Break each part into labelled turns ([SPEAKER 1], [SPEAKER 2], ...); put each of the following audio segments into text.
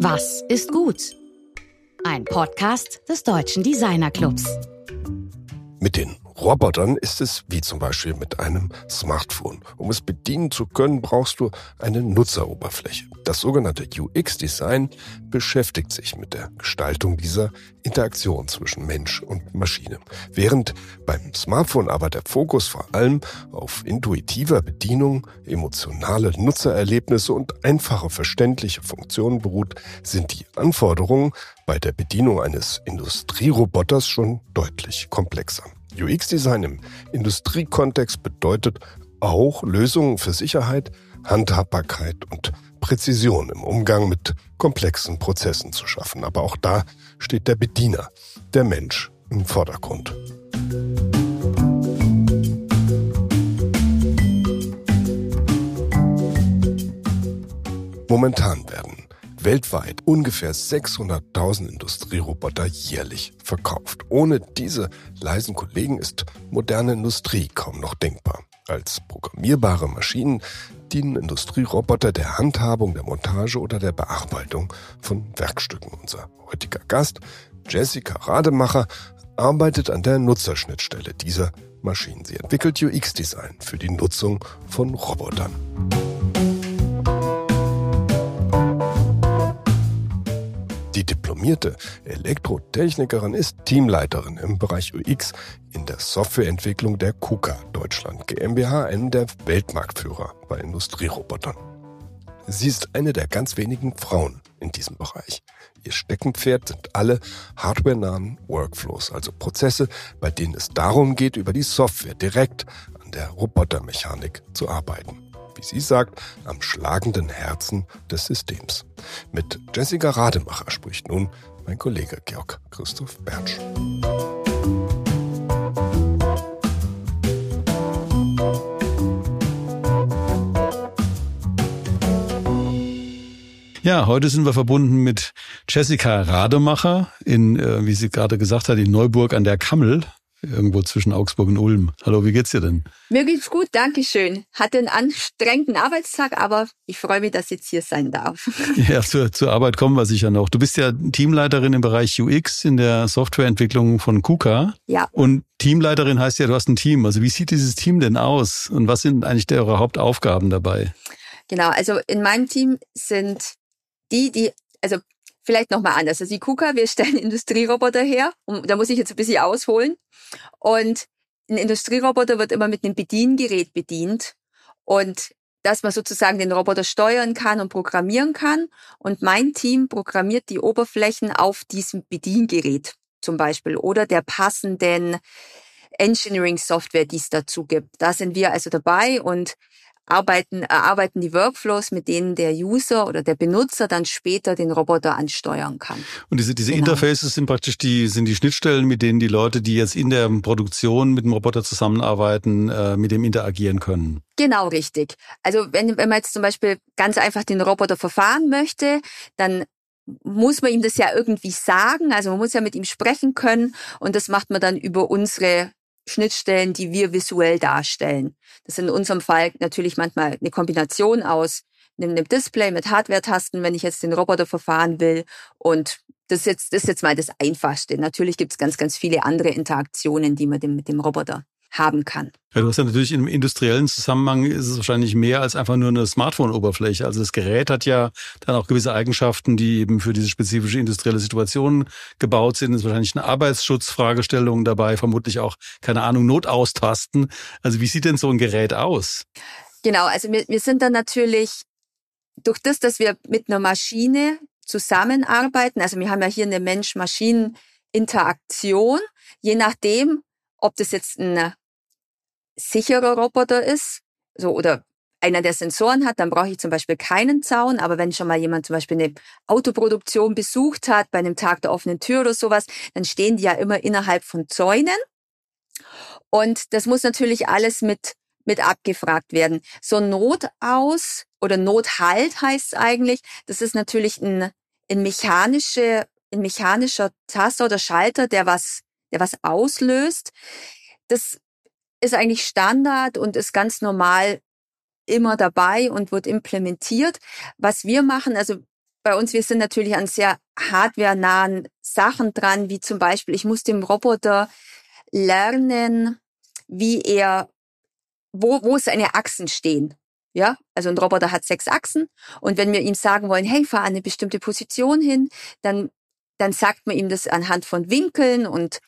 [SPEAKER 1] Was ist gut? Ein Podcast des Deutschen Designer Clubs.
[SPEAKER 2] Robotern ist es wie zum Beispiel mit einem Smartphone. Um es bedienen zu können, brauchst du eine Nutzeroberfläche. Das sogenannte UX-Design beschäftigt sich mit der Gestaltung dieser Interaktion zwischen Mensch und Maschine. Während beim Smartphone aber der Fokus vor allem auf intuitiver Bedienung, emotionale Nutzererlebnisse und einfache verständliche Funktionen beruht, sind die Anforderungen bei der Bedienung eines Industrieroboters schon deutlich komplexer. UX-Design im Industriekontext bedeutet auch Lösungen für Sicherheit, Handhabbarkeit und Präzision im Umgang mit komplexen Prozessen zu schaffen. Aber auch da steht der Bediener, der Mensch im Vordergrund. Momentan werden weltweit ungefähr 600.000 Industrieroboter jährlich verkauft. Ohne diese leisen Kollegen ist moderne Industrie kaum noch denkbar. Als programmierbare Maschinen dienen Industrieroboter der Handhabung, der Montage oder der Bearbeitung von Werkstücken. Unser heutiger Gast, Jessica Rademacher, arbeitet an der Nutzerschnittstelle dieser Maschinen. Sie entwickelt UX-Design für die Nutzung von Robotern. Die diplomierte Elektrotechnikerin ist Teamleiterin im Bereich UX in der Softwareentwicklung der KUKA Deutschland GmbH, einem der Weltmarktführer bei Industrierobotern. Sie ist eine der ganz wenigen Frauen in diesem Bereich. Ihr Steckenpferd sind alle hardwarenahen Workflows, also Prozesse, bei denen es darum geht, über die Software direkt an der Robotermechanik zu arbeiten wie sie sagt, am schlagenden Herzen des Systems. Mit Jessica Rademacher spricht nun mein Kollege Georg Christoph Bertsch.
[SPEAKER 3] Ja, heute sind wir verbunden mit Jessica Rademacher in, äh, wie sie gerade gesagt hat, in Neuburg an der Kammel irgendwo zwischen Augsburg und Ulm. Hallo, wie geht's dir denn?
[SPEAKER 4] Mir geht's gut, danke schön. Hatte einen anstrengenden Arbeitstag, aber ich freue mich, dass ich jetzt hier sein darf.
[SPEAKER 3] Ja, zur, zur Arbeit kommen wir sicher noch. Du bist ja Teamleiterin im Bereich UX in der Softwareentwicklung von KUKA.
[SPEAKER 4] Ja.
[SPEAKER 3] Und Teamleiterin heißt ja, du hast ein Team. Also wie sieht dieses Team denn aus? Und was sind eigentlich eure Hauptaufgaben dabei?
[SPEAKER 4] Genau, also in meinem Team sind die, die, also vielleicht nochmal anders. Also die KUKA, wir stellen Industrieroboter her. Und da muss ich jetzt ein bisschen ausholen. Und ein Industrieroboter wird immer mit einem Bediengerät bedient. Und dass man sozusagen den Roboter steuern kann und programmieren kann. Und mein Team programmiert die Oberflächen auf diesem Bediengerät zum Beispiel oder der passenden Engineering-Software, die es dazu gibt. Da sind wir also dabei und arbeiten, erarbeiten die Workflows, mit denen der User oder der Benutzer dann später den Roboter ansteuern kann.
[SPEAKER 3] Und diese, diese
[SPEAKER 4] Genau.
[SPEAKER 3] Interfaces sind praktisch die, sind die Schnittstellen, mit denen die Leute, die jetzt in der Produktion mit dem Roboter zusammenarbeiten, äh, mit dem interagieren können.
[SPEAKER 4] Genau richtig. Also wenn, wenn man jetzt zum Beispiel ganz einfach den Roboter verfahren möchte, dann muss man ihm das ja irgendwie sagen. Also man muss ja mit ihm sprechen können und das macht man dann über unsere Schnittstellen, die wir visuell darstellen. Das ist in unserem Fall natürlich manchmal eine Kombination aus einem Display mit Hardware-Tasten, wenn ich jetzt den Roboter verfahren will. Und das ist jetzt, das ist jetzt mal das Einfachste. Natürlich gibt es ganz, ganz viele andere Interaktionen, die man mit dem Roboter haben kann.
[SPEAKER 3] Ja, du hast ja natürlich im industriellen Zusammenhang ist es wahrscheinlich mehr als einfach nur eine Smartphone-Oberfläche. Also das Gerät hat ja dann auch gewisse Eigenschaften, die eben für diese spezifische industrielle Situation gebaut sind. Es ist wahrscheinlich eine Arbeitsschutzfragestellung dabei, vermutlich auch, keine Ahnung, Notaustasten. Also wie sieht denn so ein Gerät aus?
[SPEAKER 4] Genau, also wir, wir sind dann natürlich durch das, dass wir mit einer Maschine zusammenarbeiten, also wir haben ja hier eine Mensch-Maschinen-Interaktion, je nachdem, ob das jetzt ein sicherer Roboter ist, so oder einer der Sensoren hat, dann brauche ich zum Beispiel keinen Zaun. Aber wenn schon mal jemand zum Beispiel eine Autoproduktion besucht hat, bei einem Tag der offenen Tür oder sowas, dann stehen die ja immer innerhalb von Zäunen. Und das muss natürlich alles mit, mit abgefragt werden. So ein Notaus oder Nothalt heißt es eigentlich, das ist natürlich ein, ein, mechanische, ein mechanischer Taster oder Schalter, der was, der was auslöst. Das ist eigentlich Standard und ist ganz normal immer dabei und wird implementiert. Was wir machen, also bei uns, wir sind natürlich an sehr hardwarenahen Sachen dran, wie zum Beispiel, ich muss dem Roboter lernen, wie er, wo, wo seine Achsen stehen. Ja, also ein Roboter hat sechs Achsen und wenn wir ihm sagen wollen, hey, fahr an eine bestimmte Position hin, dann, dann sagt man ihm das anhand von Winkeln und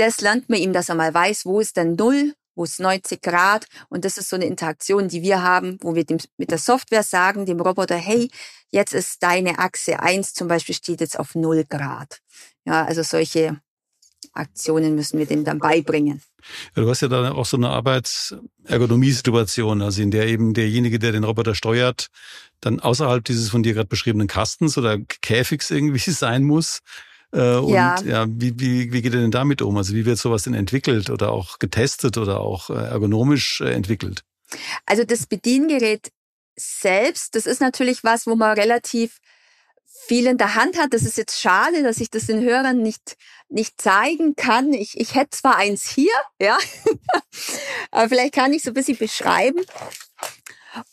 [SPEAKER 4] das lernt man ihm, dass er mal weiß, wo ist denn Null, wo ist 90 Grad und das ist so eine Interaktion, die wir haben, wo wir dem, mit der Software sagen, dem Roboter, hey, jetzt ist deine Achse eins zum Beispiel steht jetzt auf Null Grad. Ja, also solche Aktionen müssen wir dem dann beibringen.
[SPEAKER 3] Ja, du hast ja da auch so eine Arbeitsergonomie-Situation, also in der eben derjenige, der den Roboter steuert, dann außerhalb dieses von dir gerade beschriebenen Kastens oder Käfigs irgendwie sein muss. Äh, und ja, ja wie, wie, wie geht er denn damit um? Also wie wird sowas denn entwickelt oder auch getestet oder auch äh, ergonomisch äh, entwickelt?
[SPEAKER 4] Also das Bediengerät selbst, das ist natürlich was, wo man relativ viel in der Hand hat. Das ist jetzt schade, dass ich das den Hörern nicht, nicht zeigen kann. Ich, ich hätte zwar eins hier, ja, aber vielleicht kann ich so ein bisschen beschreiben.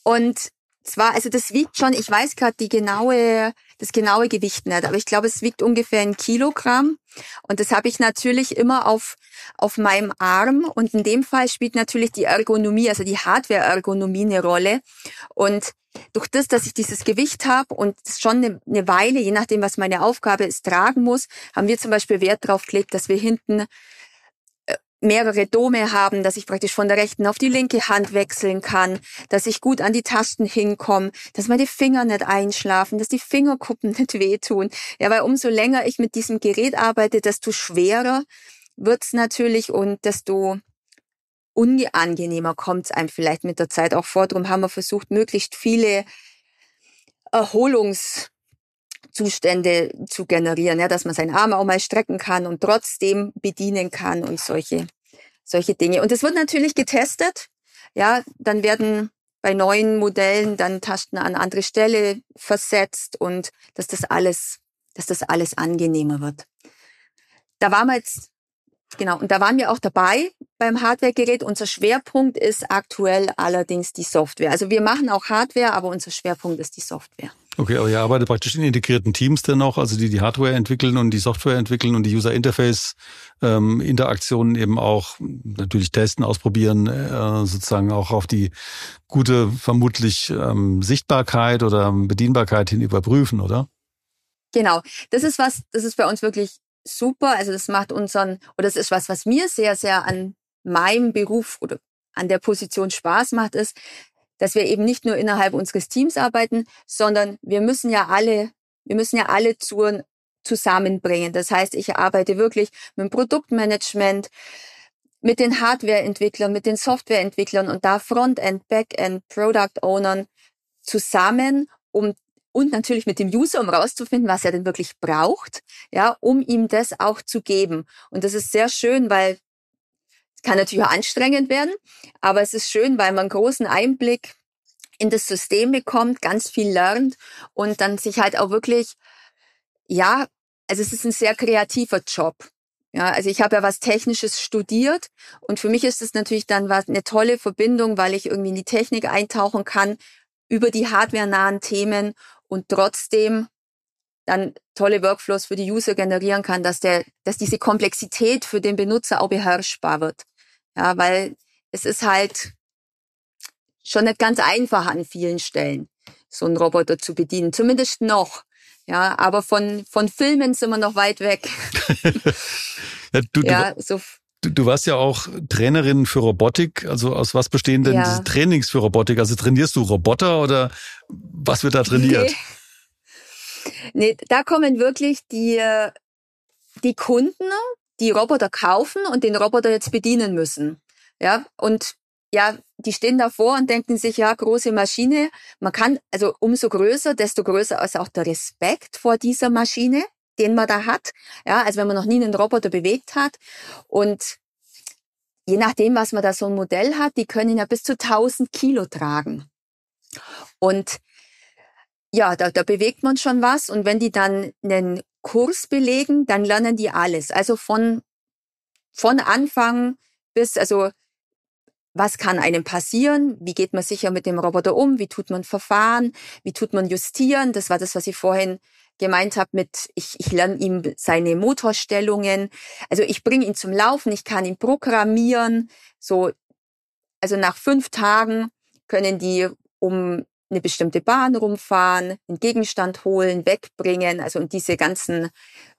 [SPEAKER 4] Und zwar, also das wiegt schon, ich weiß gerade die genaue, das genaue Gewicht nicht, aber ich glaube, es wiegt ungefähr ein Kilogramm. Und das habe ich natürlich immer auf, auf meinem Arm. Und in dem Fall spielt natürlich die Ergonomie, also die Hardware-Ergonomie eine Rolle. Und durch das, dass ich dieses Gewicht habe und schon eine, eine Weile, je nachdem, was meine Aufgabe ist, tragen muss, haben wir zum Beispiel Wert darauf gelegt, dass wir hinten mehrere Dome haben, dass ich praktisch von der rechten auf die linke Hand wechseln kann, dass ich gut an die Tasten hinkomme, dass meine Finger nicht einschlafen, dass die Fingerkuppen nicht wehtun. Ja, weil umso länger ich mit diesem Gerät arbeite, desto schwerer wird's natürlich und desto unangenehmer kommt es einem vielleicht mit der Zeit auch vor. Darum haben wir versucht, möglichst viele Erholungszustände zu generieren, ja, dass man seinen Arm auch mal strecken kann und trotzdem bedienen kann und solche, solche Dinge. Und es wird natürlich getestet. Ja, dann werden bei neuen Modellen dann Tasten an andere Stelle versetzt und dass das alles, dass das alles angenehmer wird. Da waren wir jetzt Genau, und da waren wir auch dabei beim Hardware-Gerät. Unser Schwerpunkt ist aktuell allerdings die Software. Also wir machen auch Hardware, aber unser Schwerpunkt ist die Software.
[SPEAKER 3] Okay, aber ihr arbeitet praktisch in integrierten Teams dennoch, also die die Hardware entwickeln und die Software entwickeln und die User Interface ähm, Interaktionen eben auch natürlich testen, ausprobieren, äh, sozusagen auch auf die gute vermutlich ähm, Sichtbarkeit oder Bedienbarkeit hin überprüfen, oder?
[SPEAKER 4] Genau, das ist was, das ist bei uns wirklich super. Also das macht unseren, oder das ist was, was mir sehr, sehr an meinem Beruf oder an der Position Spaß macht, ist, dass wir eben nicht nur innerhalb unseres Teams arbeiten, sondern wir müssen ja alle, wir müssen ja alle Touren zusammenbringen. Das heißt, ich arbeite wirklich mit dem Produktmanagement, mit den Hardwareentwicklern, mit den Softwareentwicklern und da Frontend, Backend, Product Ownern zusammen, um und natürlich mit dem User, um rauszufinden, was er denn wirklich braucht, ja, um ihm das auch zu geben. Und das ist sehr schön, weil kann natürlich auch anstrengend werden, aber es ist schön, weil man großen Einblick in das System bekommt, ganz viel lernt und dann sich halt auch wirklich, ja, also es ist ein sehr kreativer Job. Ja, also ich habe ja was Technisches studiert und für mich ist es natürlich dann was, eine tolle Verbindung, weil ich irgendwie in die Technik eintauchen kann über die hardwarenahen Themen und trotzdem dann tolle Workflows für die User generieren kann, dass der, dass diese Komplexität für den Benutzer auch beherrschbar wird. Ja, weil es ist halt schon nicht ganz einfach an vielen Stellen, so einen Roboter zu bedienen. Zumindest noch. Ja, aber von, von Filmen sind wir noch weit weg.
[SPEAKER 3] ja, du, ja, so Du, du warst ja auch Trainerin für Robotik. Also aus was bestehen denn ja. diese Trainings für Robotik? Also trainierst du Roboter oder was wird da trainiert?
[SPEAKER 4] Nee, da kommen wirklich die, die Kunden, die Roboter kaufen und den Roboter jetzt bedienen müssen. Ja, und ja, die stehen davor und denken sich, ja, große Maschine. Man kann, also umso größer, desto größer ist auch der Respekt vor dieser Maschine den man da hat. Ja, also wenn man noch nie einen Roboter bewegt hat und je nachdem, was man da so ein Modell hat, die können ja bis zu 1000 Kilo tragen. Und ja, da, da bewegt man schon was. Und wenn die dann einen Kurs belegen, dann lernen die alles. Also von, von Anfang bis, also was kann einem passieren? Wie geht man sicher mit dem Roboter um? Wie tut man Verfahren? Wie tut man justieren? Das war das, was ich vorhin gemeint habe mit, ich, ich lerne ihm seine Motorstellungen. Also ich bringe ihn zum Laufen, ich kann ihn programmieren. So, also nach fünf Tagen können die um eine bestimmte Bahn rumfahren, einen Gegenstand holen, wegbringen, also und diese ganzen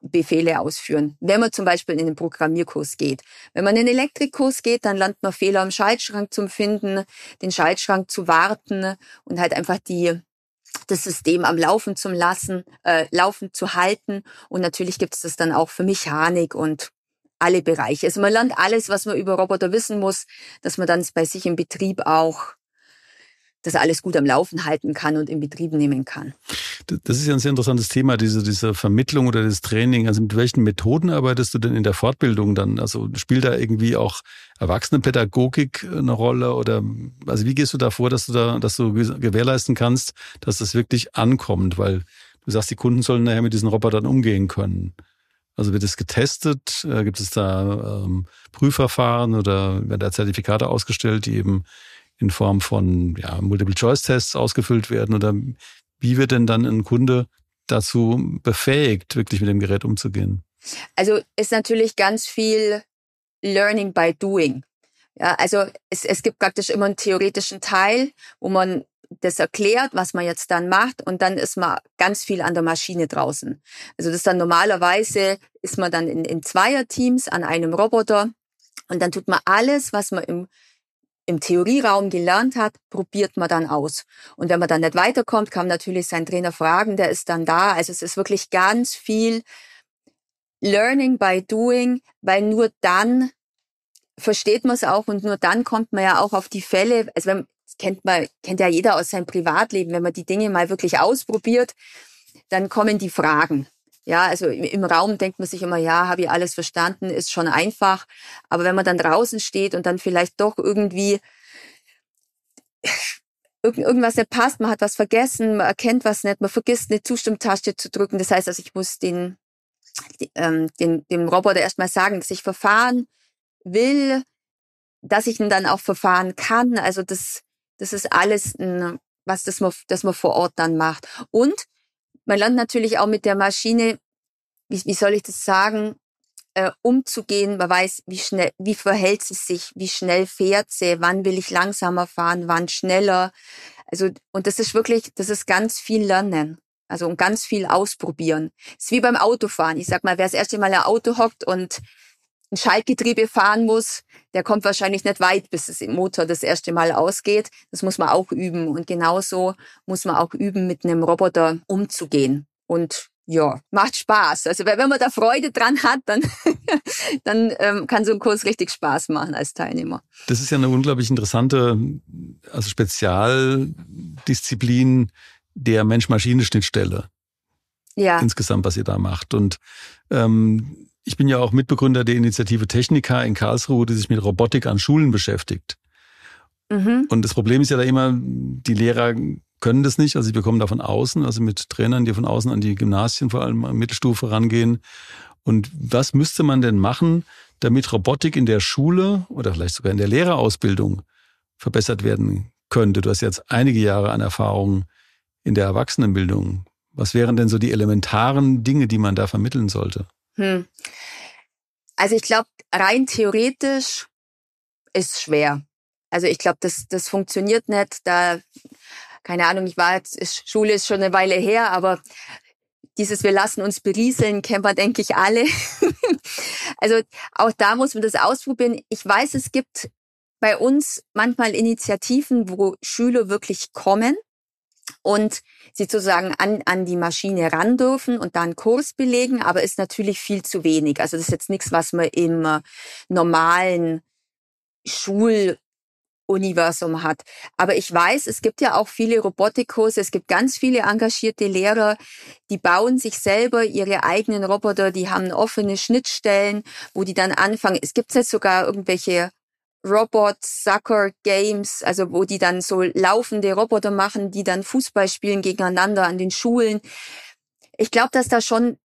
[SPEAKER 4] Befehle ausführen. Wenn man zum Beispiel in den Programmierkurs geht. Wenn man in den Elektrikkurs geht, dann lernt man Fehler im Schaltschrank zu finden, den Schaltschrank zu warten und halt einfach die das System am Laufen zu lassen, äh, laufen zu halten. Und natürlich gibt es das dann auch für Mechanik und alle Bereiche. Also man lernt alles, was man über Roboter wissen muss, dass man dann bei sich im Betrieb auch das alles gut am Laufen halten kann und in Betrieb nehmen kann.
[SPEAKER 3] Das ist ja ein sehr interessantes Thema, diese, diese Vermittlung oder das Training. Also mit welchen Methoden arbeitest du denn in der Fortbildung dann? Also spielt da irgendwie auch Erwachsenenpädagogik eine Rolle oder also wie gehst du da vor, dass du da, dass du gewährleisten kannst, dass das wirklich ankommt? Weil du sagst, die Kunden sollen nachher mit diesen Robotern umgehen können. Also wird es getestet? Äh, gibt es da ähm, Prüfverfahren oder werden da Zertifikate ausgestellt, die eben in Form von ja, Multiple-Choice-Tests ausgefüllt werden? Oder wie wird denn dann ein Kunde dazu befähigt, wirklich mit dem Gerät umzugehen?
[SPEAKER 4] Also ist natürlich ganz viel Learning by Doing. Ja, also es, es gibt praktisch immer einen theoretischen Teil, wo man das erklärt, was man jetzt dann macht und dann ist man ganz viel an der Maschine draußen. Also das dann normalerweise ist man dann in, in Zweierteams an einem Roboter und dann tut man alles, was man im im Theorieraum gelernt hat, probiert man dann aus. Und wenn man dann nicht weiterkommt, kann natürlich sein Trainer fragen, der ist dann da. Also es ist wirklich ganz viel Learning by Doing, weil nur dann versteht man es auch und nur dann kommt man ja auch auf die Fälle. Also wenn, kennt man, kennt ja jeder aus seinem Privatleben, wenn man die Dinge mal wirklich ausprobiert, dann kommen die Fragen. Ja, also im Raum denkt man sich immer, ja, habe ich alles verstanden, ist schon einfach. Aber wenn man dann draußen steht und dann vielleicht doch irgendwie irgendwas nicht passt, man hat was vergessen, man erkennt was nicht, man vergisst eine Zustimmtaste zu drücken. Das heißt, also ich muss den, ähm, den, dem Roboter erstmal sagen, dass ich verfahren will, dass ich ihn dann auch verfahren kann. Also das, das ist alles, was das man, das man vor Ort dann macht. Und man lernt natürlich auch mit der Maschine, wie, wie soll ich das sagen, äh, umzugehen. Man weiß, wie schnell, wie verhält sie sich, wie schnell fährt sie, wann will ich langsamer fahren, wann schneller. Also, und das ist wirklich, das ist ganz viel Lernen. Also und ganz viel ausprobieren. Das ist wie beim Autofahren. Ich sag mal, wer das erste Mal ein Auto hockt und ein Schaltgetriebe fahren muss, der kommt wahrscheinlich nicht weit, bis es im Motor das erste Mal ausgeht. Das muss man auch üben. Und genauso muss man auch üben, mit einem Roboter umzugehen. Und ja, macht Spaß. Also wenn man da Freude dran hat, dann, dann ähm, kann so ein Kurs richtig Spaß machen als Teilnehmer.
[SPEAKER 3] Das ist ja eine unglaublich interessante, also Spezialdisziplin der Mensch-Maschine-Schnittstelle. Ja. Insgesamt, was ihr da macht. Und ähm, ich bin ja auch Mitbegründer der Initiative Technica in Karlsruhe, die sich mit Robotik an Schulen beschäftigt. Mhm. Und das Problem ist ja da immer, die Lehrer können das nicht, also sie bekommen da von außen, also mit Trainern, die von außen an die Gymnasien, vor allem an Mittelstufe rangehen. Und was müsste man denn machen, damit Robotik in der Schule oder vielleicht sogar in der Lehrerausbildung verbessert werden könnte? Du hast jetzt einige Jahre an Erfahrung in der Erwachsenenbildung. Was wären denn so die elementaren Dinge, die man da vermitteln sollte? Hm.
[SPEAKER 4] Also ich glaube, rein theoretisch ist schwer. Also ich glaube, das, das funktioniert nicht. Da, keine Ahnung, ich war jetzt, Schule ist schon eine Weile her, aber dieses Wir lassen uns berieseln, kennen wir, denke ich, alle. also auch da muss man das ausprobieren. Ich weiß, es gibt bei uns manchmal Initiativen, wo Schüler wirklich kommen und sie sozusagen an, an die Maschine ran dürfen und dann Kurs belegen, aber ist natürlich viel zu wenig. Also das ist jetzt nichts, was man im äh, normalen Schuluniversum hat. Aber ich weiß, es gibt ja auch viele Robotikkurse, es gibt ganz viele engagierte Lehrer, die bauen sich selber ihre eigenen Roboter, die haben offene Schnittstellen, wo die dann anfangen. Es gibt jetzt sogar irgendwelche Robot Sucker Games, also wo die dann so laufende Roboter machen, die dann Fußball spielen gegeneinander an den Schulen. Ich glaube, dass da schon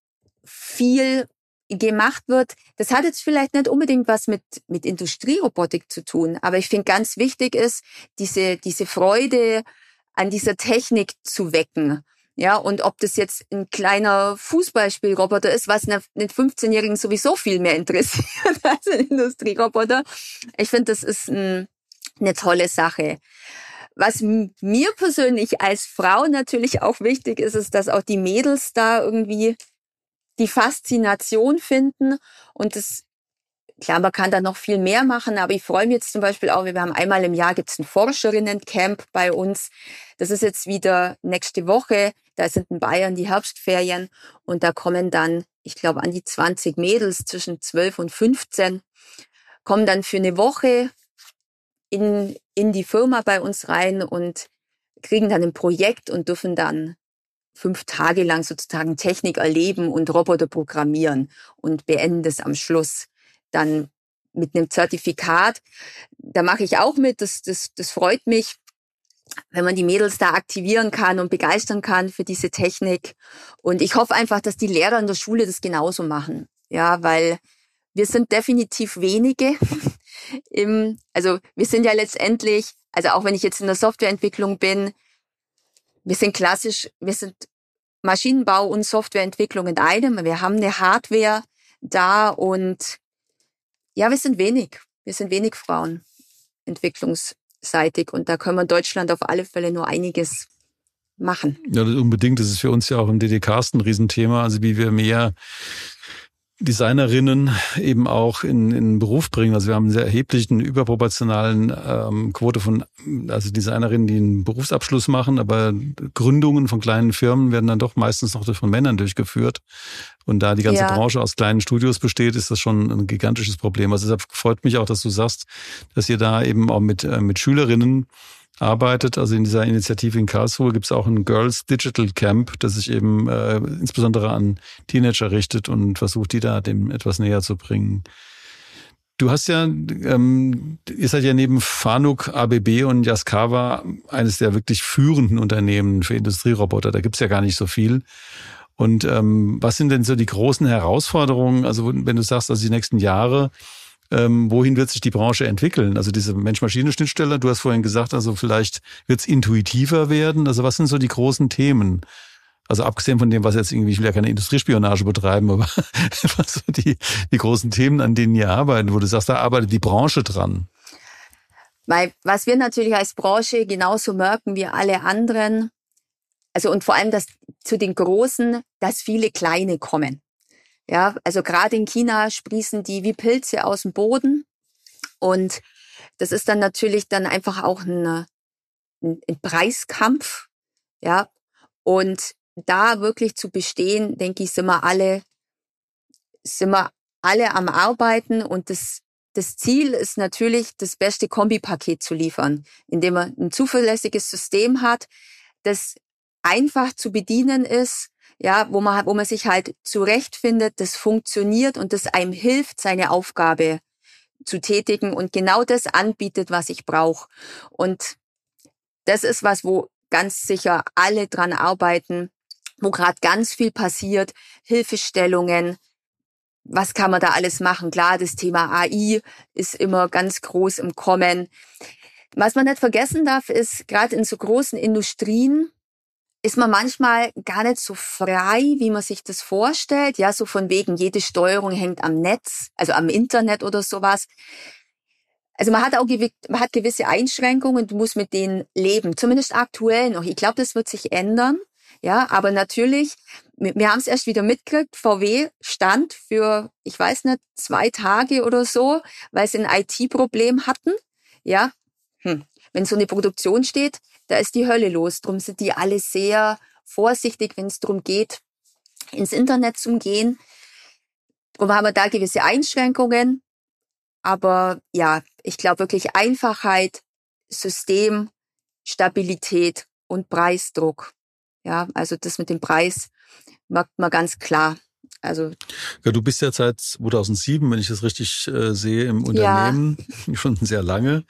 [SPEAKER 4] viel gemacht wird, das hat jetzt vielleicht nicht unbedingt was mit, mit Industrierobotik zu tun, aber ich finde ganz wichtig ist, diese, diese Freude an dieser Technik zu wecken. Ja, und ob das jetzt ein kleiner Fußballspielroboter ist, was einen 15-Jährigen sowieso viel mehr interessiert als ein Industrieroboter. Ich finde, das ist ein, eine tolle Sache. Was mir persönlich als Frau natürlich auch wichtig ist, ist, dass auch die Mädels da irgendwie die Faszination finden und das Klar, man kann da noch viel mehr machen, aber ich freue mich jetzt zum Beispiel auch, wir haben einmal im Jahr gibt's ein Forscherinnencamp bei uns. Das ist jetzt wieder nächste Woche. Da sind in Bayern die Herbstferien und da kommen dann, ich glaube, an die 20 Mädels zwischen 12 und 15, kommen dann für eine Woche in, in die Firma bei uns rein und kriegen dann ein Projekt und dürfen dann fünf Tage lang sozusagen Technik erleben und Roboter programmieren und beenden das am Schluss dann mit einem Zertifikat. Da mache ich auch mit, das, das, das freut mich, wenn man die Mädels da aktivieren kann und begeistern kann für diese Technik. Und ich hoffe einfach, dass die Lehrer in der Schule das genauso machen. Ja, weil wir sind definitiv wenige. Im, also wir sind ja letztendlich, also auch wenn ich jetzt in der Softwareentwicklung bin, wir sind klassisch, wir sind Maschinenbau und Softwareentwicklung in einem. Wir haben eine Hardware da und ja, wir sind wenig. Wir sind wenig Frauen entwicklungsseitig und da können wir in Deutschland auf alle Fälle nur einiges machen.
[SPEAKER 3] Ja, unbedingt. Das ist für uns ja auch im DDK ein Riesenthema. Also wie wir mehr Designerinnen eben auch in, in Beruf bringen. Also wir haben einen sehr erheblichen überproportionalen ähm, Quote von also Designerinnen, die einen Berufsabschluss machen, aber Gründungen von kleinen Firmen werden dann doch meistens noch von Männern durchgeführt. Und da die ganze ja. Branche aus kleinen Studios besteht, ist das schon ein gigantisches Problem. Also deshalb freut mich auch, dass du sagst, dass ihr da eben auch mit, äh, mit Schülerinnen arbeitet. Also in dieser Initiative in Karlsruhe gibt es auch ein Girls Digital Camp, das sich eben äh, insbesondere an Teenager richtet und versucht, die da dem etwas näher zu bringen. Du hast ja, ähm, ihr seid ja neben Fanuc, ABB und Yaskawa eines der wirklich führenden Unternehmen für Industrieroboter. Da gibt's ja gar nicht so viel. Und ähm, was sind denn so die großen Herausforderungen? Also wenn du sagst, also die nächsten Jahre, ähm, wohin wird sich die Branche entwickeln? Also diese Mensch-Maschine-Schnittstelle, du hast vorhin gesagt, also vielleicht wird es intuitiver werden. Also was sind so die großen Themen? Also abgesehen von dem, was jetzt irgendwie, ich will ja keine Industriespionage betreiben, aber was so die, die großen Themen, an denen ihr arbeitet, wo du sagst, da arbeitet die Branche dran.
[SPEAKER 4] Weil, was wir natürlich als Branche genauso merken wie alle anderen, also und vor allem dass zu den Großen, dass viele Kleine kommen. Ja, also gerade in China sprießen die wie Pilze aus dem Boden. Und das ist dann natürlich dann einfach auch ein, ein, ein Preiskampf. Ja, und da wirklich zu bestehen, denke ich, sind wir alle, sind wir alle am Arbeiten und das, das Ziel ist natürlich, das beste Kombipaket zu liefern, indem man ein zuverlässiges System hat, das einfach zu bedienen ist, ja, wo man, wo man sich halt zurechtfindet, das funktioniert und das einem hilft, seine Aufgabe zu tätigen und genau das anbietet, was ich brauche. Und das ist was, wo ganz sicher alle dran arbeiten, wo gerade ganz viel passiert, Hilfestellungen, was kann man da alles machen? Klar, das Thema AI ist immer ganz groß im Kommen. Was man nicht vergessen darf, ist gerade in so großen Industrien, ist man manchmal gar nicht so frei, wie man sich das vorstellt. Ja, so von wegen, jede Steuerung hängt am Netz, also am Internet oder sowas. Also man hat auch man hat gewisse Einschränkungen, du musst mit denen leben, zumindest aktuell noch. Ich glaube, das wird sich ändern. Ja, aber natürlich, wir haben es erst wieder mitgekriegt, VW stand für, ich weiß nicht, zwei Tage oder so, weil sie ein IT-Problem hatten. Ja, hm. wenn so eine Produktion steht, da ist die Hölle los. Drum sind die alle sehr vorsichtig, wenn es darum geht, ins Internet zu gehen. Drum haben wir da gewisse Einschränkungen. Aber ja, ich glaube wirklich Einfachheit, System, Stabilität und Preisdruck. Ja, also das mit dem Preis merkt man ganz klar. Also
[SPEAKER 3] ja, du bist ja seit 2007, wenn ich das richtig äh, sehe, im Unternehmen ja. schon sehr lange.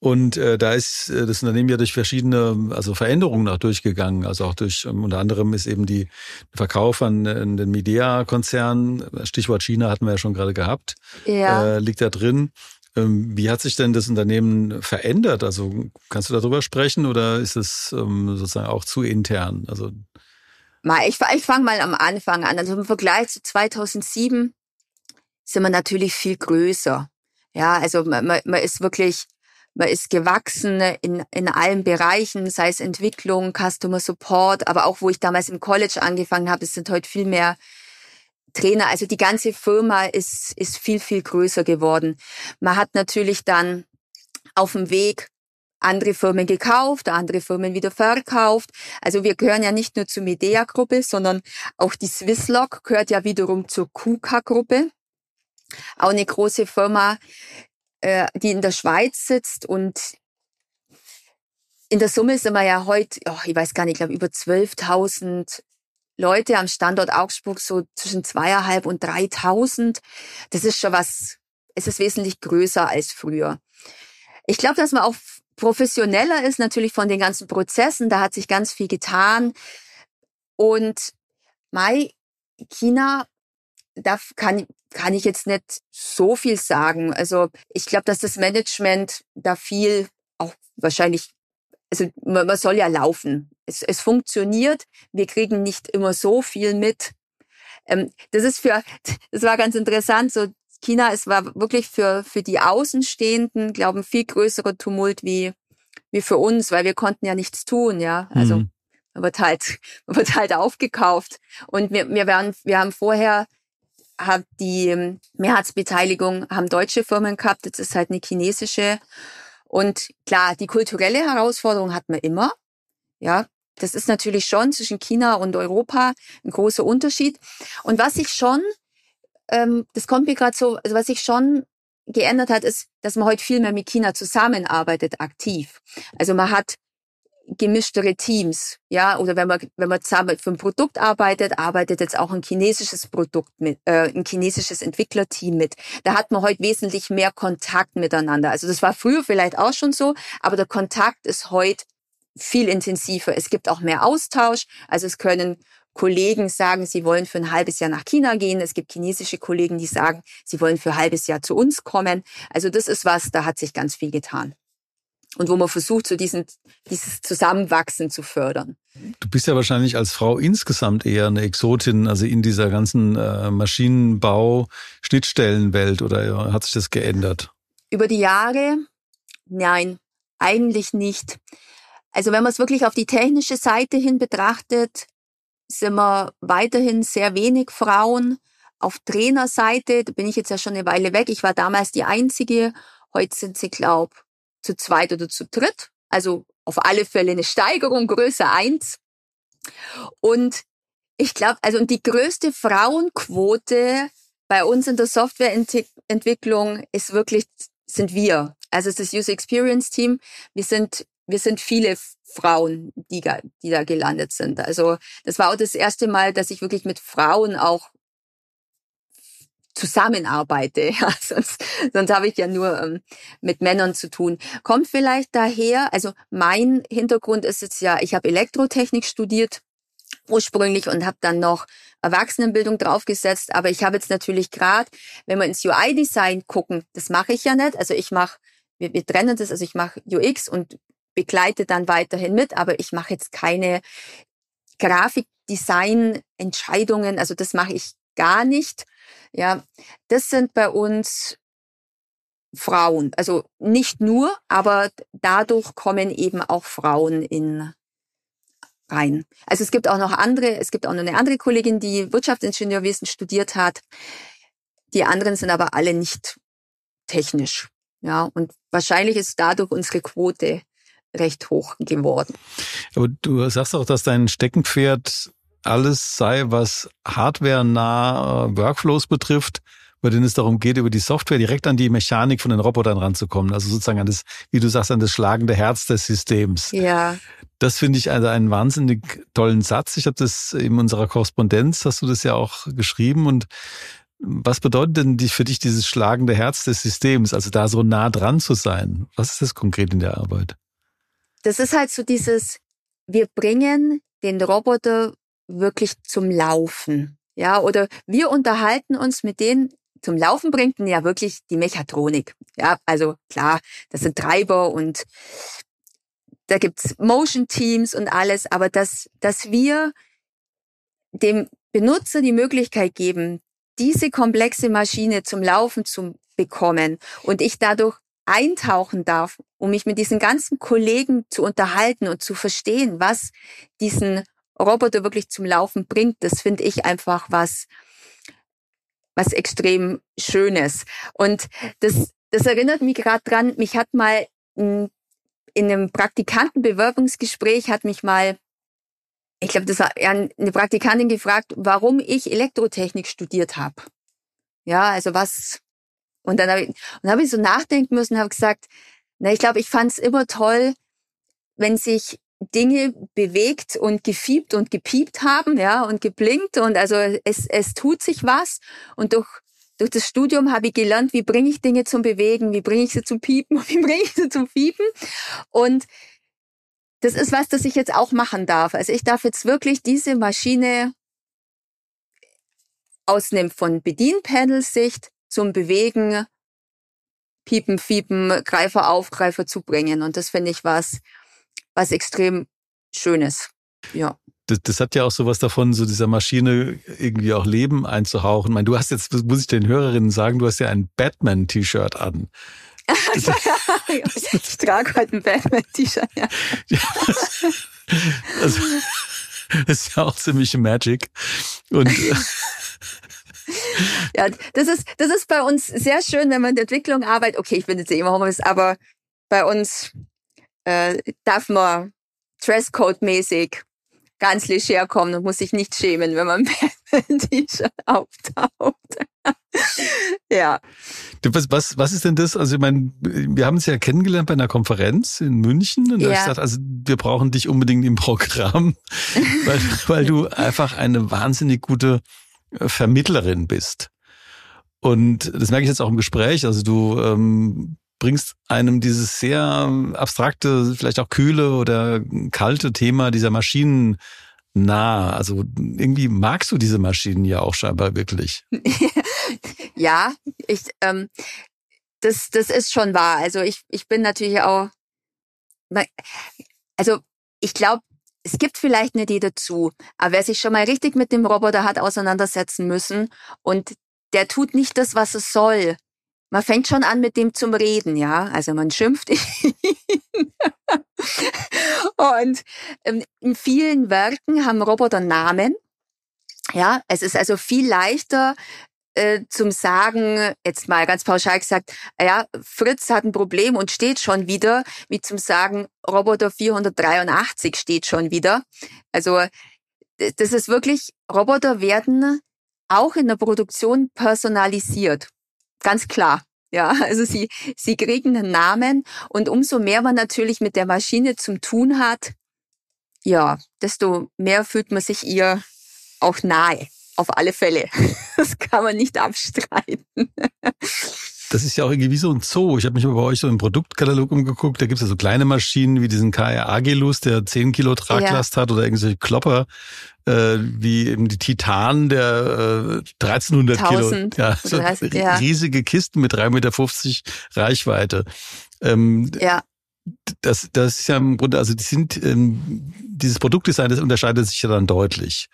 [SPEAKER 3] Und äh, da ist äh, das Unternehmen ja durch verschiedene also Veränderungen auch durchgegangen. Also auch durch ähm, unter anderem ist eben die Verkauf an, an den Midea-Konzern, Stichwort China hatten wir ja schon gerade gehabt, ja. äh, liegt da drin. Ähm, wie hat sich denn das Unternehmen verändert? Also kannst du darüber sprechen oder ist es ähm, sozusagen auch zu intern? Also
[SPEAKER 4] ich, ich fange mal am Anfang an. Also im Vergleich zu 2007 sind wir natürlich viel größer. Ja, also man, man ist wirklich, man ist gewachsen in, in allen Bereichen, sei es Entwicklung, Customer Support, aber auch wo ich damals im College angefangen habe, es sind heute viel mehr Trainer. Also die ganze Firma ist, ist viel, viel größer geworden. Man hat natürlich dann auf dem Weg andere Firmen gekauft, andere Firmen wieder verkauft. Also wir gehören ja nicht nur zur Medea-Gruppe, sondern auch die Swisslog gehört ja wiederum zur KUKA-Gruppe auch eine große Firma, äh, die in der Schweiz sitzt und in der Summe sind wir ja heute, oh, ich weiß gar nicht, ich glaube über 12.000 Leute am Standort Augsburg, so zwischen zweieinhalb und 3.000. Das ist schon was, es ist wesentlich größer als früher. Ich glaube, dass man auch professioneller ist, natürlich von den ganzen Prozessen. Da hat sich ganz viel getan. Und Mai, China da kann, kann ich jetzt nicht so viel sagen. Also ich glaube, dass das Management da viel auch wahrscheinlich, also man, man soll ja laufen. Es, es funktioniert. Wir kriegen nicht immer so viel mit. Ähm, das ist für, das war ganz interessant. So China, es war wirklich für, für die Außenstehenden, glauben, viel größerer Tumult wie, wie für uns, weil wir konnten ja nichts tun, ja. Also, mhm. man wird halt, man wird halt aufgekauft. Und wir, wir waren, wir haben vorher hat die Mehrheitsbeteiligung haben deutsche Firmen gehabt, jetzt ist halt eine chinesische. Und klar, die kulturelle Herausforderung hat man immer. Ja, das ist natürlich schon zwischen China und Europa ein großer Unterschied. Und was ich schon, ähm, das kommt mir gerade so, also was sich schon geändert hat, ist, dass man heute viel mehr mit China zusammenarbeitet, aktiv. Also man hat gemischtere Teams, ja, oder wenn man wenn man zusammen für ein Produkt arbeitet, arbeitet jetzt auch ein chinesisches Produkt mit, äh, ein chinesisches Entwicklerteam mit. Da hat man heute wesentlich mehr Kontakt miteinander. Also das war früher vielleicht auch schon so, aber der Kontakt ist heute viel intensiver. Es gibt auch mehr Austausch. Also es können Kollegen sagen, sie wollen für ein halbes Jahr nach China gehen. Es gibt chinesische Kollegen, die sagen, sie wollen für ein halbes Jahr zu uns kommen. Also das ist was, da hat sich ganz viel getan und wo man versucht, so diesen, dieses Zusammenwachsen zu fördern.
[SPEAKER 3] Du bist ja wahrscheinlich als Frau insgesamt eher eine Exotin, also in dieser ganzen äh, Maschinenbau-Schnittstellenwelt oder hat sich das geändert?
[SPEAKER 4] Über die Jahre? Nein, eigentlich nicht. Also wenn man es wirklich auf die technische Seite hin betrachtet, sind wir weiterhin sehr wenig Frauen. Auf Trainerseite, da bin ich jetzt ja schon eine Weile weg. Ich war damals die Einzige. Heute sind sie, glaube zu zweit oder zu dritt. Also auf alle Fälle eine Steigerung, Größe eins. Und ich glaube, also die größte Frauenquote bei uns in der Softwareentwicklung ist wirklich, sind wir. Also es ist das User Experience Team. Wir sind, wir sind viele Frauen, die, die da gelandet sind. Also das war auch das erste Mal, dass ich wirklich mit Frauen auch zusammenarbeite. Ja, sonst sonst habe ich ja nur ähm, mit Männern zu tun. Kommt vielleicht daher, also mein Hintergrund ist jetzt ja, ich habe Elektrotechnik studiert ursprünglich und habe dann noch Erwachsenenbildung draufgesetzt. Aber ich habe jetzt natürlich gerade, wenn wir ins UI-Design gucken, das mache ich ja nicht. Also ich mache, wir, wir trennen das, also ich mache UX und begleite dann weiterhin mit, aber ich mache jetzt keine Grafikdesign-Entscheidungen. Also das mache ich gar nicht. Ja, das sind bei uns Frauen. Also nicht nur, aber dadurch kommen eben auch Frauen in rein. Also es gibt auch noch andere, es gibt auch noch eine andere Kollegin, die Wirtschaftsingenieurwesen studiert hat. Die anderen sind aber alle nicht technisch. Ja, und wahrscheinlich ist dadurch unsere Quote recht hoch geworden.
[SPEAKER 3] Aber du sagst auch, dass dein Steckenpferd alles sei, was hardware-nah Workflows betrifft, bei denen es darum geht, über die Software direkt an die Mechanik von den Robotern ranzukommen. Also sozusagen an das, wie du sagst, an das schlagende Herz des Systems.
[SPEAKER 4] Ja.
[SPEAKER 3] Das finde ich also einen wahnsinnig tollen Satz. Ich habe das in unserer Korrespondenz, hast du das ja auch geschrieben und Was bedeutet denn für dich dieses schlagende Herz des Systems, also da so nah dran zu sein? Was ist das konkret in der Arbeit?
[SPEAKER 4] Das ist halt so dieses, wir bringen den Roboter wirklich zum Laufen. Ja, oder wir unterhalten uns mit denen, zum Laufen bringt ja wirklich die Mechatronik. Ja, also klar, das sind Treiber und da gibt's Motion Teams und alles, aber dass, dass wir dem Benutzer die Möglichkeit geben, diese komplexe Maschine zum Laufen zu bekommen und ich dadurch eintauchen darf, um mich mit diesen ganzen Kollegen zu unterhalten und zu verstehen, was diesen Roboter wirklich zum Laufen bringt, das finde ich einfach was, was extrem Schönes. Und das, das erinnert mich gerade dran, mich hat mal in, in einem Praktikantenbewerbungsgespräch hat mich mal ich glaube, das war eine Praktikantin gefragt, warum ich Elektrotechnik studiert habe. Ja, also was. Und dann habe ich, und hab ich so nachdenken müssen habe gesagt, na, ich glaube, ich fand es immer toll, wenn sich Dinge bewegt und gefiebt und gepiept haben, ja, und geblinkt und also es, es tut sich was und durch durch das Studium habe ich gelernt, wie bringe ich Dinge zum Bewegen, wie bringe ich sie zum Piepen, wie bringe ich sie zum Fiepen und das ist was, das ich jetzt auch machen darf. Also ich darf jetzt wirklich diese Maschine aus einem von Bedienpanel-Sicht zum Bewegen, Piepen, Fiepen, Greifer auf, Greifer zubringen. Und das finde ich was, was extrem Schönes. Ja.
[SPEAKER 3] Das, das hat ja auch sowas davon, so dieser Maschine irgendwie auch Leben einzuhauchen. Ich meine, du hast jetzt, muss ich den Hörerinnen sagen, du hast ja ein Batman-T-Shirt an.
[SPEAKER 4] ich trage heute ein Batman-T-Shirt, ja. ja
[SPEAKER 3] also, das ist ja auch ziemlich Magic. Und äh,
[SPEAKER 4] ja, das ist, das ist bei uns sehr schön, wenn man in der Entwicklung arbeitet. Okay, ich bin jetzt eh immer Homeoffice, aber bei uns äh, darf man Dresscode-mäßig ganz leger kommen und muss sich nicht schämen, wenn man ein T-Shirt auftaucht. ja.
[SPEAKER 3] Was, was, was ist denn das? Also ich meine, wir haben es ja kennengelernt bei einer Konferenz in München und da ja. ich gesagt, also wir brauchen dich unbedingt im Programm, weil, weil du einfach eine wahnsinnig gute äh, Vermittlerin bist. Und das merke ich jetzt auch im Gespräch. Also du ähm, bringst einem dieses sehr abstrakte, vielleicht auch kühle oder kalte Thema dieser Maschinen nah. Also irgendwie magst du diese Maschinen ja auch scheinbar wirklich.
[SPEAKER 4] ja, ich, ähm, das, das ist schon wahr. Also ich, ich bin natürlich auch, also ich glaube, es gibt vielleicht eine Idee dazu, aber wer sich schon mal richtig mit dem Roboter hat auseinandersetzen müssen und der tut nicht das, was es soll, man fängt schon an mit dem zum Reden, ja. Also man schimpft ihn. Und ähm, in vielen Werken haben Roboter Namen. Ja, es ist also viel leichter äh, zum Sagen, jetzt mal ganz pauschal gesagt, ja, Fritz hat ein Problem und steht schon wieder, wie zum Sagen, Roboter 483 steht schon wieder. Also das ist wirklich, Roboter werden auch in der Produktion personalisiert. Ganz klar. Ja, also sie, sie kriegen einen Namen und umso mehr man natürlich mit der Maschine zum tun hat, ja, desto mehr fühlt man sich ihr auch nahe. Auf alle Fälle. Das kann man nicht abstreiten.
[SPEAKER 3] Das ist ja auch irgendwie wie so ein Zoo. Ich habe mich mal bei euch so im Produktkatalog umgeguckt. Da gibt es ja so kleine Maschinen wie diesen KR Agilus, der 10 Kilo Traglast ja. hat oder irgendwelche Klopper äh, wie eben die Titan, der äh, 1300
[SPEAKER 4] 1000.
[SPEAKER 3] Kilo. Ja, so heißt, ja. riesige Kisten mit 3,50 Meter Reichweite. Ähm, ja. Das, das ist ja im Grunde, also die sind, ähm, dieses Produktdesign, das unterscheidet sich ja dann deutlich.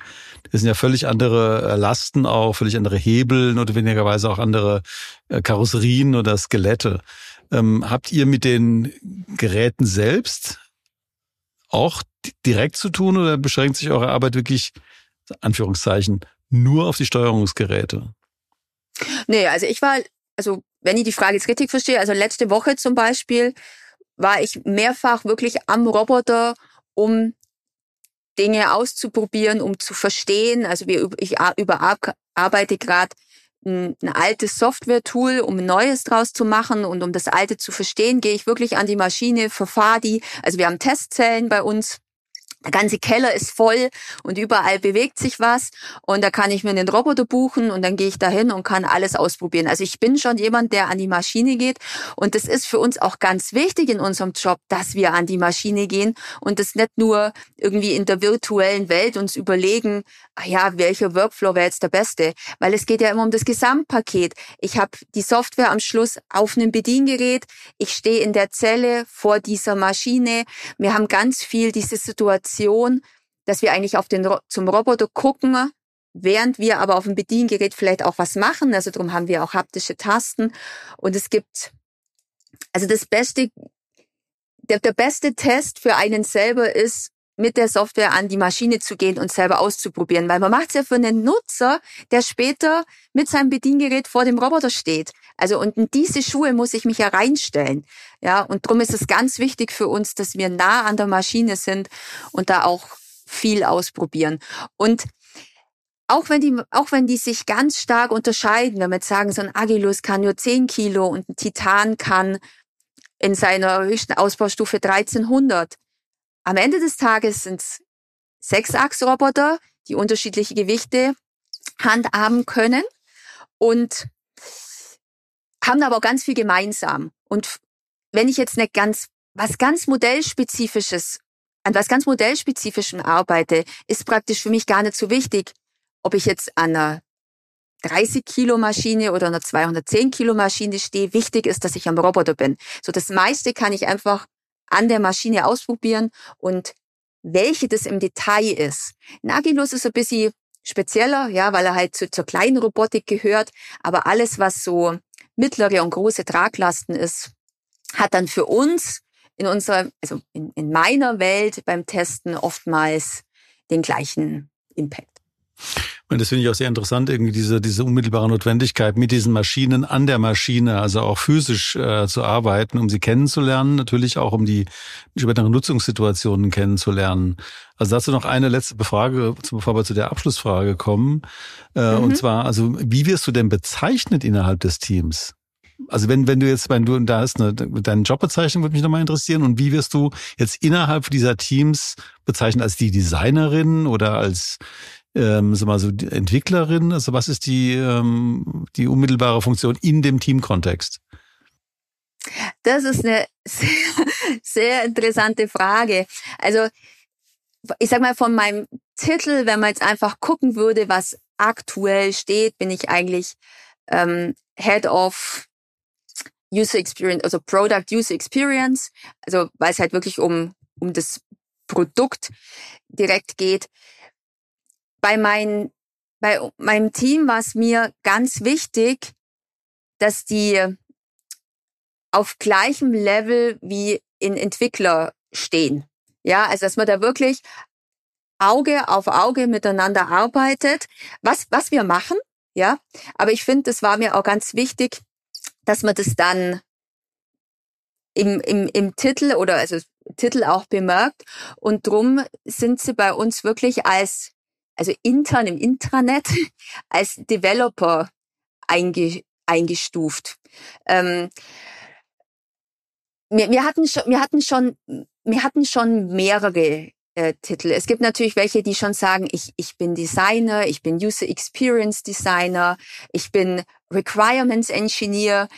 [SPEAKER 3] Das sind ja völlig andere äh, Lasten auch, völlig andere Hebel, notwendigerweise auch andere äh, Karosserien oder Skelette. Ähm, habt ihr mit den Geräten selbst auch direkt zu tun oder beschränkt sich eure Arbeit wirklich, Anführungszeichen, nur auf die Steuerungsgeräte?
[SPEAKER 4] Nee, also ich war, also wenn ich die Frage jetzt richtig verstehe, also letzte Woche zum Beispiel war ich mehrfach wirklich am Roboter, um Dinge auszuprobieren, um zu verstehen. Also wir, ich überarbeite gerade ein, ein altes Software-Tool, um ein neues draus zu machen und um das alte zu verstehen, gehe ich wirklich an die Maschine, verfahre die. Also wir haben Testzellen bei uns, der ganze Keller ist voll und überall bewegt sich was. Und da kann ich mir einen Roboter buchen und dann gehe ich dahin und kann alles ausprobieren. Also ich bin schon jemand, der an die Maschine geht. Und das ist für uns auch ganz wichtig in unserem Job, dass wir an die Maschine gehen und das nicht nur irgendwie in der virtuellen Welt uns überlegen, ach ja, welcher Workflow wäre jetzt der beste, weil es geht ja immer um das Gesamtpaket. Ich habe die Software am Schluss auf einem Bediengerät, ich stehe in der Zelle vor dieser Maschine, wir haben ganz viel diese Situation Situation, dass wir eigentlich auf den, zum Roboter gucken, während wir aber auf dem Bediengerät vielleicht auch was machen. Also darum haben wir auch haptische Tasten. Und es gibt, also das beste, der, der beste Test für einen selber ist, mit der Software an die Maschine zu gehen und selber auszuprobieren, weil man macht es ja für einen Nutzer, der später mit seinem Bediengerät vor dem Roboter steht. Also und in diese Schuhe muss ich mich ja reinstellen. Ja, und darum ist es ganz wichtig für uns, dass wir nah an der Maschine sind und da auch viel ausprobieren. Und auch wenn die, auch wenn die sich ganz stark unterscheiden, wenn wir jetzt sagen, so ein Agilus kann nur 10 Kilo und ein Titan kann in seiner höchsten Ausbaustufe 1300, am Ende des Tages sind es Sechsachsroboter, die unterschiedliche Gewichte handhaben können und haben aber auch ganz viel gemeinsam. Und wenn ich jetzt nicht ganz, was ganz modellspezifisches, an was ganz modellspezifischem arbeite, ist praktisch für mich gar nicht so wichtig, ob ich jetzt an einer 30 Kilo Maschine oder einer 210 Kilo Maschine stehe. Wichtig ist, dass ich am Roboter bin. So das meiste kann ich einfach an der Maschine ausprobieren und welche das im Detail ist. Nagilus ist ein bisschen spezieller, ja, weil er halt zu, zur kleinen Robotik gehört, aber alles, was so mittlere und große Traglasten ist, hat dann für uns in unserer, also in, in meiner Welt beim Testen oftmals den gleichen Impact.
[SPEAKER 3] Und das finde ich auch sehr interessant, irgendwie diese, diese unmittelbare Notwendigkeit, mit diesen Maschinen an der Maschine, also auch physisch äh, zu arbeiten, um sie kennenzulernen, natürlich auch um die späteren Nutzungssituationen kennenzulernen. Also dazu noch eine letzte Frage, bevor wir zu der Abschlussfrage kommen. Äh, mhm. Und zwar, also wie wirst du denn bezeichnet innerhalb des Teams? Also wenn, wenn du jetzt, wenn du da ist eine, deine Jobbezeichnung würde mich nochmal interessieren und wie wirst du jetzt innerhalb dieser Teams bezeichnet als die Designerin oder als ähm, sag mal so die Entwicklerin? Also was ist die, ähm, die unmittelbare Funktion in dem Teamkontext?
[SPEAKER 4] Das ist eine sehr, sehr interessante Frage. Also ich sag mal von meinem Titel, wenn man jetzt einfach gucken würde, was aktuell steht, bin ich eigentlich ähm, Head of User Experience, also Product User Experience, also weil es halt wirklich um um das Produkt direkt geht bei, mein, bei meinem Team war es mir ganz wichtig, dass die auf gleichem Level wie in Entwickler stehen. Ja, also dass man da wirklich Auge auf Auge miteinander arbeitet, was, was wir machen, ja. Aber ich finde, das war mir auch ganz wichtig, dass man das dann im, im, im Titel oder also Titel auch bemerkt. Und drum sind sie bei uns wirklich als also intern im Intranet als Developer einge, eingestuft. Ähm, wir, wir, hatten schon, wir hatten schon, wir hatten schon mehrere äh, Titel. Es gibt natürlich welche, die schon sagen, ich, ich bin Designer, ich bin User Experience Designer, ich bin Requirements Engineer.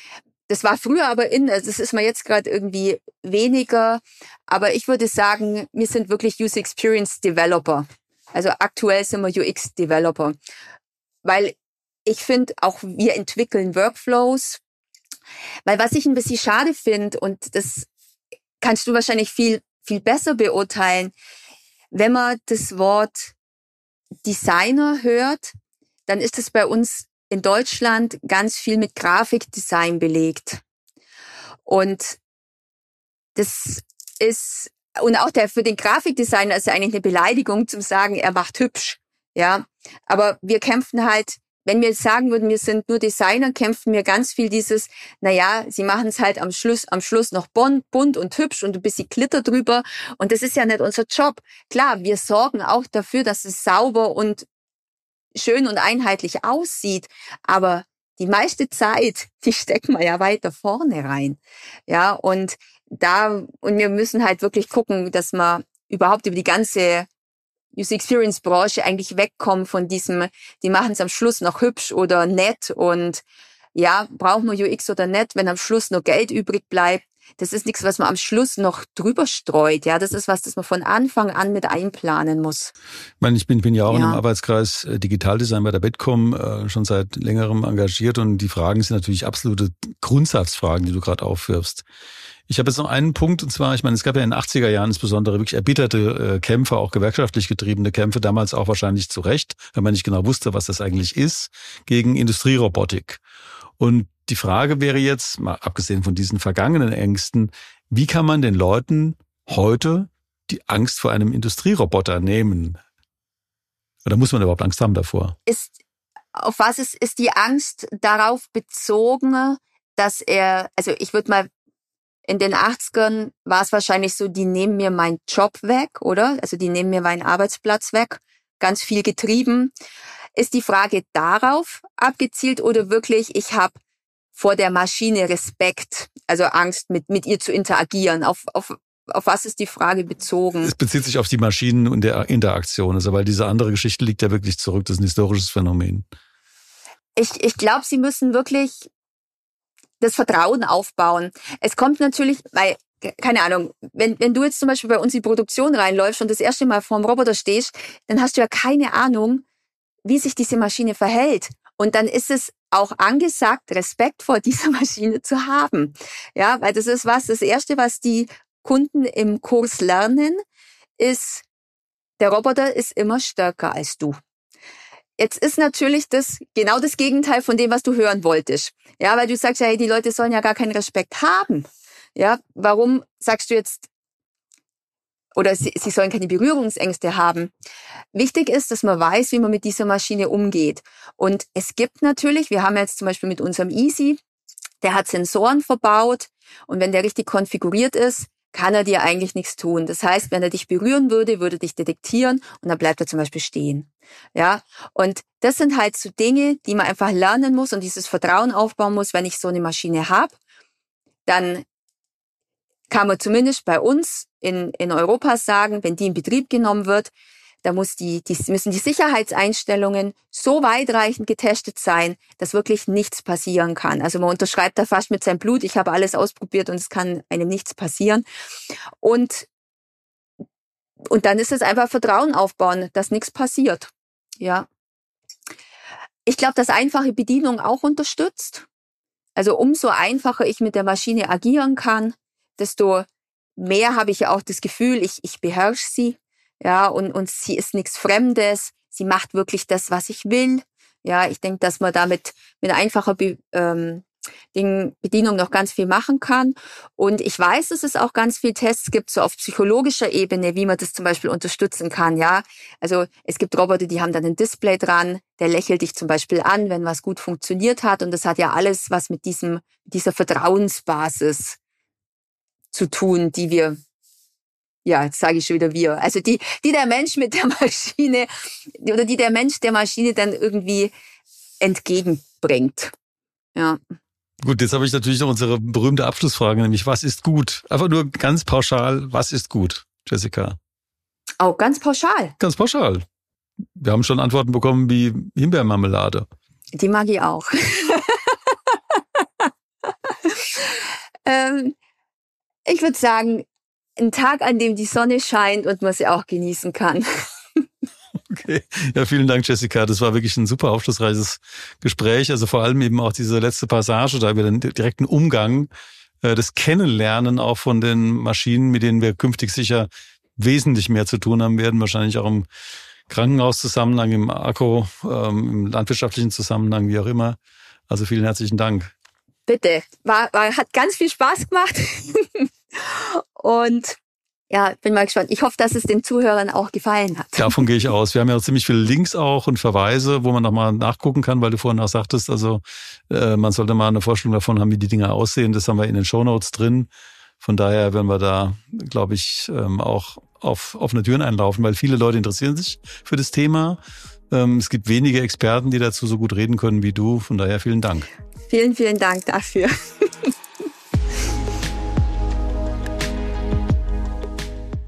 [SPEAKER 4] Das war früher aber in, also das ist mir jetzt gerade irgendwie weniger. Aber ich würde sagen, wir sind wirklich User Experience Developer. Also aktuell sind wir UX-Developer, weil ich finde, auch wir entwickeln Workflows, weil was ich ein bisschen schade finde, und das kannst du wahrscheinlich viel, viel besser beurteilen, wenn man das Wort Designer hört, dann ist es bei uns in Deutschland ganz viel mit Grafikdesign belegt. Und das ist und auch der für den Grafikdesigner ist ja eigentlich eine Beleidigung zum sagen, er macht hübsch. Ja, aber wir kämpfen halt, wenn wir sagen würden, wir sind nur Designer, kämpfen wir ganz viel dieses, na ja, sie machen es halt am Schluss, am Schluss noch bunt, bunt und hübsch und ein bisschen Glitter drüber. Und das ist ja nicht unser Job. Klar, wir sorgen auch dafür, dass es sauber und schön und einheitlich aussieht. Aber die meiste Zeit, die stecken wir ja weiter vorne rein. Ja, und da, und wir müssen halt wirklich gucken, dass wir überhaupt über die ganze User Experience Branche eigentlich wegkommen von diesem, die machen es am Schluss noch hübsch oder nett und ja, brauchen wir UX oder nicht, wenn am Schluss noch Geld übrig bleibt. Das ist nichts, was man am Schluss noch drüber streut. Ja, das ist was, das man von Anfang an mit einplanen muss.
[SPEAKER 3] Ich meine, ich bin, bin ja auch ja. im Arbeitskreis äh, Digitaldesign bei der Betcom äh, schon seit längerem engagiert und die Fragen sind natürlich absolute Grundsatzfragen, die du gerade aufwirfst. Ich habe jetzt noch einen Punkt, und zwar, ich meine, es gab ja in den 80er Jahren insbesondere wirklich erbitterte äh, Kämpfe, auch gewerkschaftlich getriebene Kämpfe, damals auch wahrscheinlich zu Recht, wenn man nicht genau wusste, was das eigentlich ist, gegen Industrierobotik. Und die Frage wäre jetzt, mal abgesehen von diesen vergangenen Ängsten, wie kann man den Leuten heute die Angst vor einem Industrieroboter nehmen? Oder muss man überhaupt Angst haben davor?
[SPEAKER 4] Ist, auf was ist, ist die Angst darauf bezogen, dass er, also ich würde mal in den 80ern war es wahrscheinlich so, die nehmen mir meinen Job weg, oder? Also die nehmen mir meinen Arbeitsplatz weg. Ganz viel getrieben. Ist die Frage darauf abgezielt oder wirklich, ich habe vor der Maschine Respekt, also Angst, mit, mit ihr zu interagieren? Auf, auf, auf was ist die Frage bezogen?
[SPEAKER 3] Es bezieht sich auf die Maschinen und der Interaktion, also weil diese andere Geschichte liegt ja wirklich zurück, das ist ein historisches Phänomen.
[SPEAKER 4] Ich, ich glaube, sie müssen wirklich das Vertrauen aufbauen. Es kommt natürlich, weil keine Ahnung, wenn, wenn du jetzt zum Beispiel bei uns in die Produktion reinläufst und das erste Mal vorm Roboter stehst, dann hast du ja keine Ahnung, wie sich diese Maschine verhält. Und dann ist es auch angesagt, Respekt vor dieser Maschine zu haben. Ja, weil das ist was, das erste, was die Kunden im Kurs lernen, ist, der Roboter ist immer stärker als du. Jetzt ist natürlich das genau das Gegenteil von dem, was du hören wolltest. Ja, weil du sagst ja, hey, die Leute sollen ja gar keinen Respekt haben. Ja, warum sagst du jetzt, oder sie, sie sollen keine Berührungsängste haben? Wichtig ist, dass man weiß, wie man mit dieser Maschine umgeht. Und es gibt natürlich, wir haben jetzt zum Beispiel mit unserem Easy, der hat Sensoren verbaut und wenn der richtig konfiguriert ist, kann er dir eigentlich nichts tun. Das heißt, wenn er dich berühren würde, würde dich detektieren und dann bleibt er zum Beispiel stehen. Ja, und das sind halt so Dinge, die man einfach lernen muss und dieses Vertrauen aufbauen muss, wenn ich so eine Maschine habe, dann kann man zumindest bei uns in, in Europa sagen, wenn die in Betrieb genommen wird, da muss die, die, müssen die Sicherheitseinstellungen so weitreichend getestet sein, dass wirklich nichts passieren kann. Also man unterschreibt da fast mit seinem Blut, ich habe alles ausprobiert und es kann einem nichts passieren. Und, und dann ist es einfach Vertrauen aufbauen, dass nichts passiert. Ja. Ich glaube, dass einfache Bedienung auch unterstützt. Also umso einfacher ich mit der Maschine agieren kann, desto mehr habe ich ja auch das Gefühl, ich, ich beherrsche sie. Ja, und, und sie ist nichts Fremdes. Sie macht wirklich das, was ich will. Ja, ich denke, dass man damit mit einfacher Be ähm, Ding, Bedienung noch ganz viel machen kann. Und ich weiß, dass es auch ganz viel Tests gibt, so auf psychologischer Ebene, wie man das zum Beispiel unterstützen kann. Ja, also es gibt Roboter, die haben dann ein Display dran, der lächelt dich zum Beispiel an, wenn was gut funktioniert hat. Und das hat ja alles was mit diesem, dieser Vertrauensbasis zu tun, die wir ja, jetzt sage ich schon wieder wir. Also die, die der Mensch mit der Maschine oder die der Mensch der Maschine dann irgendwie entgegenbringt. Ja.
[SPEAKER 3] Gut, jetzt habe ich natürlich noch unsere berühmte Abschlussfrage, nämlich was ist gut? Einfach nur ganz pauschal, was ist gut, Jessica?
[SPEAKER 4] Auch oh, ganz pauschal.
[SPEAKER 3] Ganz pauschal. Wir haben schon Antworten bekommen wie Himbeermarmelade.
[SPEAKER 4] Die mag ich auch. ähm, ich würde sagen, ein Tag, an dem die Sonne scheint und man sie auch genießen kann.
[SPEAKER 3] Okay. Ja, vielen Dank, Jessica. Das war wirklich ein super aufschlussreiches Gespräch. Also vor allem eben auch diese letzte Passage, da wir den direkten Umgang, äh, das Kennenlernen auch von den Maschinen, mit denen wir künftig sicher wesentlich mehr zu tun haben werden, wahrscheinlich auch im Krankenhauszusammenhang, im Akku, ähm, im landwirtschaftlichen Zusammenhang, wie auch immer. Also vielen herzlichen Dank.
[SPEAKER 4] Bitte. War, war, hat ganz viel Spaß gemacht. Und ja, bin mal gespannt. Ich hoffe, dass es den Zuhörern auch gefallen hat.
[SPEAKER 3] Davon gehe ich aus. Wir haben ja ziemlich viele Links auch und Verweise, wo man nochmal nachgucken kann, weil du vorhin auch sagtest, also äh, man sollte mal eine Vorstellung davon haben, wie die Dinge aussehen. Das haben wir in den Shownotes drin. Von daher werden wir da, glaube ich, ähm, auch auf offene Türen einlaufen, weil viele Leute interessieren sich für das Thema. Ähm, es gibt wenige Experten, die dazu so gut reden können wie du. Von daher vielen Dank.
[SPEAKER 4] Vielen, vielen Dank dafür.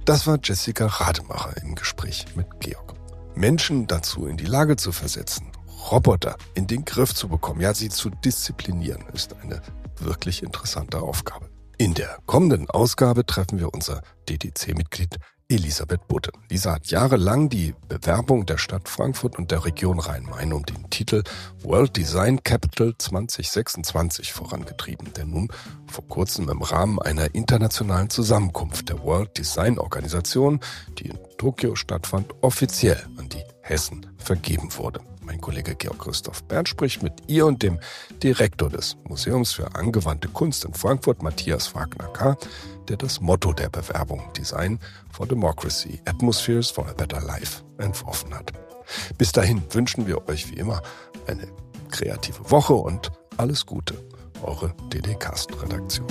[SPEAKER 2] Das war Jessica Rademacher im Gespräch mit Georg. Menschen dazu in die Lage zu versetzen, Roboter in den Griff zu bekommen, ja, sie zu disziplinieren, ist eine wirklich interessante Aufgabe. In der kommenden Ausgabe treffen wir unser DDC-Mitglied Elisabeth Butte. Lisa hat jahrelang die Bewerbung der Stadt Frankfurt und der Region Rhein-Main um den Titel World Design Capital 2026 vorangetrieben, der nun vor kurzem im Rahmen einer internationalen Zusammenkunft der World Design Organisation, die in Tokio stattfand, offiziell an die Hessen vergeben wurde. Mein Kollege Georg Christoph Berndt spricht mit ihr und dem Direktor des Museums für angewandte Kunst in Frankfurt, Matthias Wagner K., der das Motto der Bewerbung Design for Democracy, Atmospheres for a Better Life entworfen hat. Bis dahin wünschen wir euch wie immer eine kreative Woche und alles Gute. Eure DD Cast Redaktion.